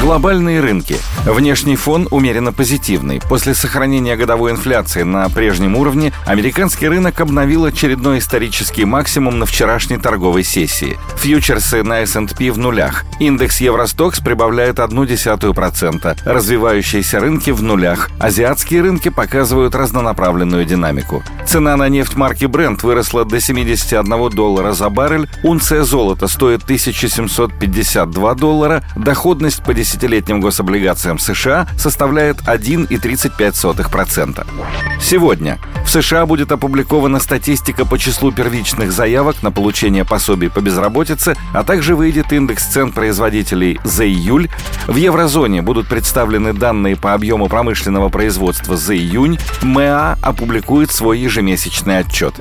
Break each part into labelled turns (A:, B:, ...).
A: Глобальные рынки. Внешний фон умеренно позитивный. После сохранения годовой инфляции на прежнем уровне, американский рынок обновил очередной исторический максимум на вчерашней торговой сессии. Фьючерсы на S&P в нулях. Индекс Евростокс прибавляет 0,1%. Развивающиеся рынки в нулях. Азиатские рынки показывают разнонаправленную динамику. Цена на нефть марки Brent выросла до 71 доллара за баррель. Унция золота стоит 1752 доллара. Доходность по 10 десятилетним гособлигациям США составляет 1,35%. Сегодня в США будет опубликована статистика по числу первичных заявок на получение пособий по безработице, а также выйдет индекс цен производителей за июль. В еврозоне будут представлены данные по объему промышленного производства за июнь. МЭА опубликует свой ежемесячный отчет.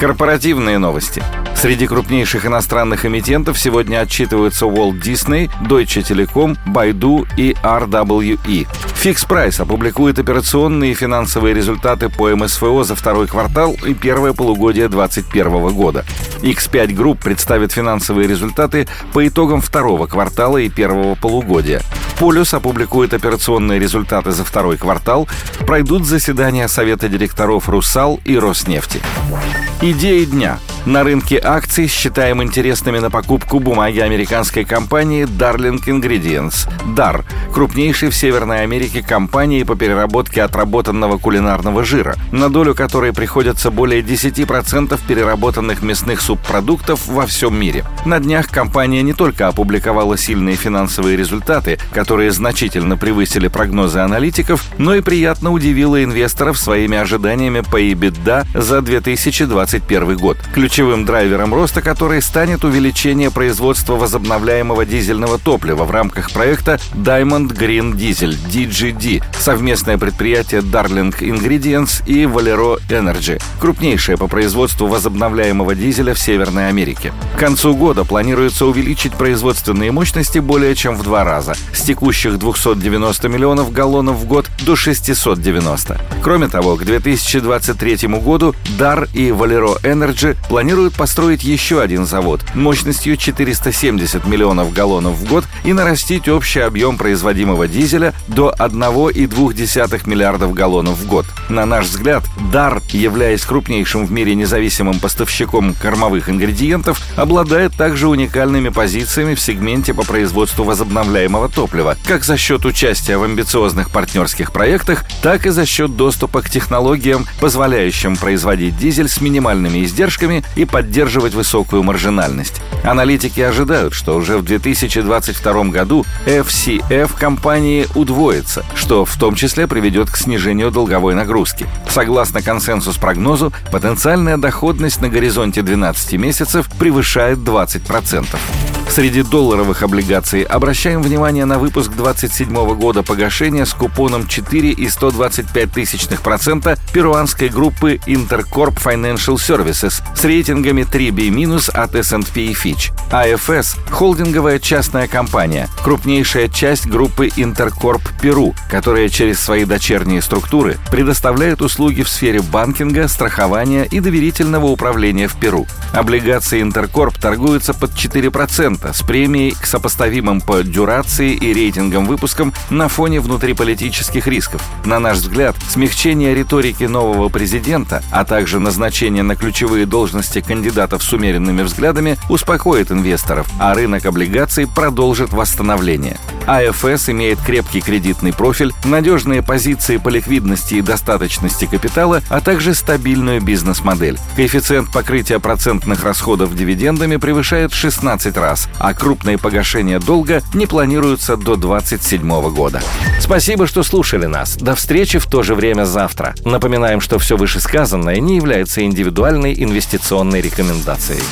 A: Корпоративные новости. Среди крупнейших иностранных эмитентов сегодня отчитываются Walt Disney, Deutsche Telekom, Baidu и RWE. Fix Price опубликует операционные и финансовые результаты по МСФО за второй квартал и первое полугодие 2021 года. X5 Group представит финансовые результаты по итогам второго квартала и первого полугодия. Полюс опубликует операционные результаты за второй квартал, пройдут заседания Совета директоров «Русал» и «Роснефти». Идеи дня – на рынке акций считаем интересными на покупку бумаги американской компании Darling Ingredients – DAR, крупнейшей в Северной Америке компании по переработке отработанного кулинарного жира, на долю которой приходится более 10% переработанных мясных субпродуктов во всем мире. На днях компания не только опубликовала сильные финансовые результаты, которые значительно превысили прогнозы аналитиков, но и приятно удивила инвесторов своими ожиданиями по EBITDA за 2021 год. Ключ ключевым драйвером роста которой станет увеличение производства возобновляемого дизельного топлива в рамках проекта Diamond Green Diesel DGD, совместное предприятие Darling Ingredients и Valero Energy, крупнейшее по производству возобновляемого дизеля в Северной Америке. К концу года планируется увеличить производственные мощности более чем в два раза, с текущих 290 миллионов галлонов в год до 690. Кроме того, к 2023 году DAR и Valero Energy планируют построить еще один завод мощностью 470 миллионов галлонов в год и нарастить общий объем производимого дизеля до 1,2 миллиардов галлонов в год. На наш взгляд, ДАР, являясь крупнейшим в мире независимым поставщиком кормовых ингредиентов, обладает также уникальными позициями в сегменте по производству возобновляемого топлива, как за счет участия в амбициозных партнерских проектах, так и за счет доступа к технологиям, позволяющим производить дизель с минимальными издержками и поддерживать высокую маржинальность. Аналитики ожидают, что уже в 2022 году FCF компании удвоится, Grenze. Что в том числе приведет к снижению долговой нагрузки. Согласно консенсус-прогнозу, потенциальная доходность на горизонте 12 месяцев превышает 20%. Среди долларовых облигаций обращаем внимание на выпуск 27 года погашения с купоном 4,125% перуанской группы Intercorp Financial Services с рейтингами 3B- от S&P и Fitch. AFS – холдинговая частная компания, крупнейшая часть группы Intercorp Перу, которая через свои дочерние структуры предоставляет услуги в сфере банкинга, страхования и доверительного управления в Перу. Облигации Intercorp торгуются под 4%, с премией к сопоставимым по дюрации и рейтингам выпускам на фоне внутриполитических рисков. На наш взгляд, смягчение риторики нового президента, а также назначение на ключевые должности кандидатов с умеренными взглядами успокоит инвесторов, а рынок облигаций продолжит восстановление. АФС имеет крепкий кредитный профиль, надежные позиции по ликвидности и достаточности капитала, а также стабильную бизнес-модель. Коэффициент покрытия процентных расходов дивидендами превышает 16 раз, а крупные погашения долга не планируются до 2027 года. Спасибо, что слушали нас. До встречи в то же время завтра. Напоминаем, что все вышесказанное не является индивидуальной инвестиционной рекомендацией.